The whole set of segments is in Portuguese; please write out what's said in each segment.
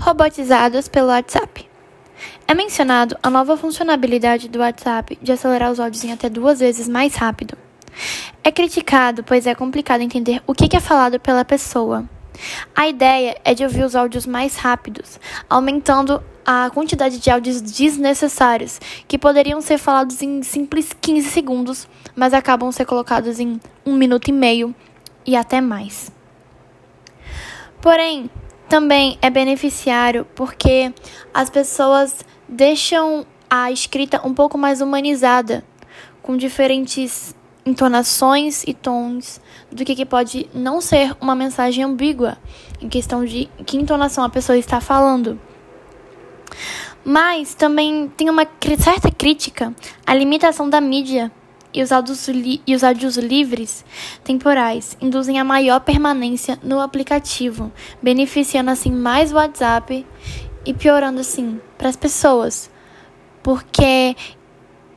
robotizados pelo WhatsApp. É mencionado a nova funcionalidade do WhatsApp de acelerar os áudios em até duas vezes mais rápido. É criticado, pois é complicado entender o que é falado pela pessoa. A ideia é de ouvir os áudios mais rápidos, aumentando a quantidade de áudios desnecessários, que poderiam ser falados em simples 15 segundos, mas acabam ser colocados em um minuto e meio e até mais. Porém, também é beneficiário porque as pessoas deixam a escrita um pouco mais humanizada, com diferentes entonações e tons do que, que pode não ser uma mensagem ambígua em questão de que entonação a pessoa está falando. Mas também tem uma certa crítica à limitação da mídia e os, áudios e os áudios livres temporais induzem a maior permanência no aplicativo, beneficiando assim mais o WhatsApp e piorando assim para as pessoas, porque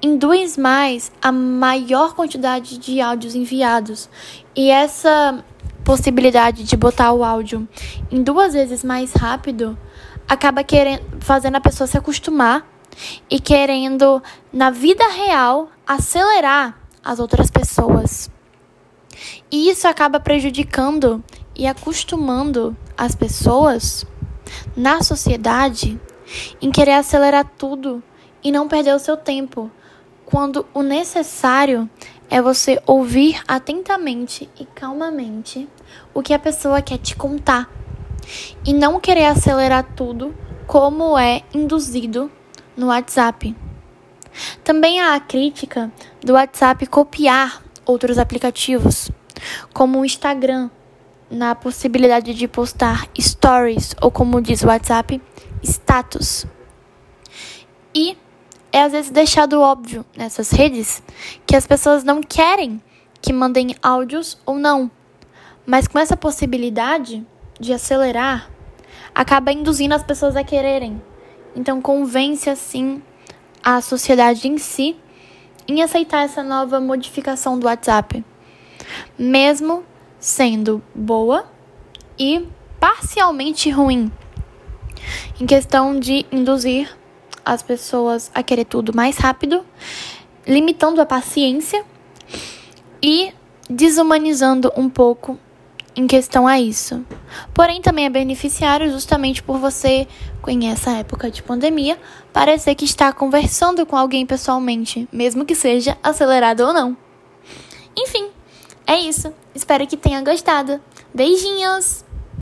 induz mais a maior quantidade de áudios enviados. E essa possibilidade de botar o áudio em duas vezes mais rápido acaba querendo fazendo a pessoa se acostumar e querendo, na vida real, acelerar as outras pessoas. E isso acaba prejudicando e acostumando as pessoas na sociedade em querer acelerar tudo e não perder o seu tempo, quando o necessário é você ouvir atentamente e calmamente o que a pessoa quer te contar e não querer acelerar tudo como é induzido no WhatsApp. Também há a crítica do WhatsApp copiar outros aplicativos, como o Instagram, na possibilidade de postar stories ou, como diz o WhatsApp, status. E é às vezes deixado óbvio nessas redes que as pessoas não querem que mandem áudios ou não, mas com essa possibilidade de acelerar, acaba induzindo as pessoas a quererem. Então convence assim a sociedade em si em aceitar essa nova modificação do WhatsApp, mesmo sendo boa e parcialmente ruim, em questão de induzir as pessoas a querer tudo mais rápido, limitando a paciência e desumanizando um pouco em questão a isso. Porém, também é beneficiário justamente por você, em essa época de pandemia, parecer que está conversando com alguém pessoalmente, mesmo que seja acelerado ou não. Enfim, é isso. Espero que tenha gostado. Beijinhos!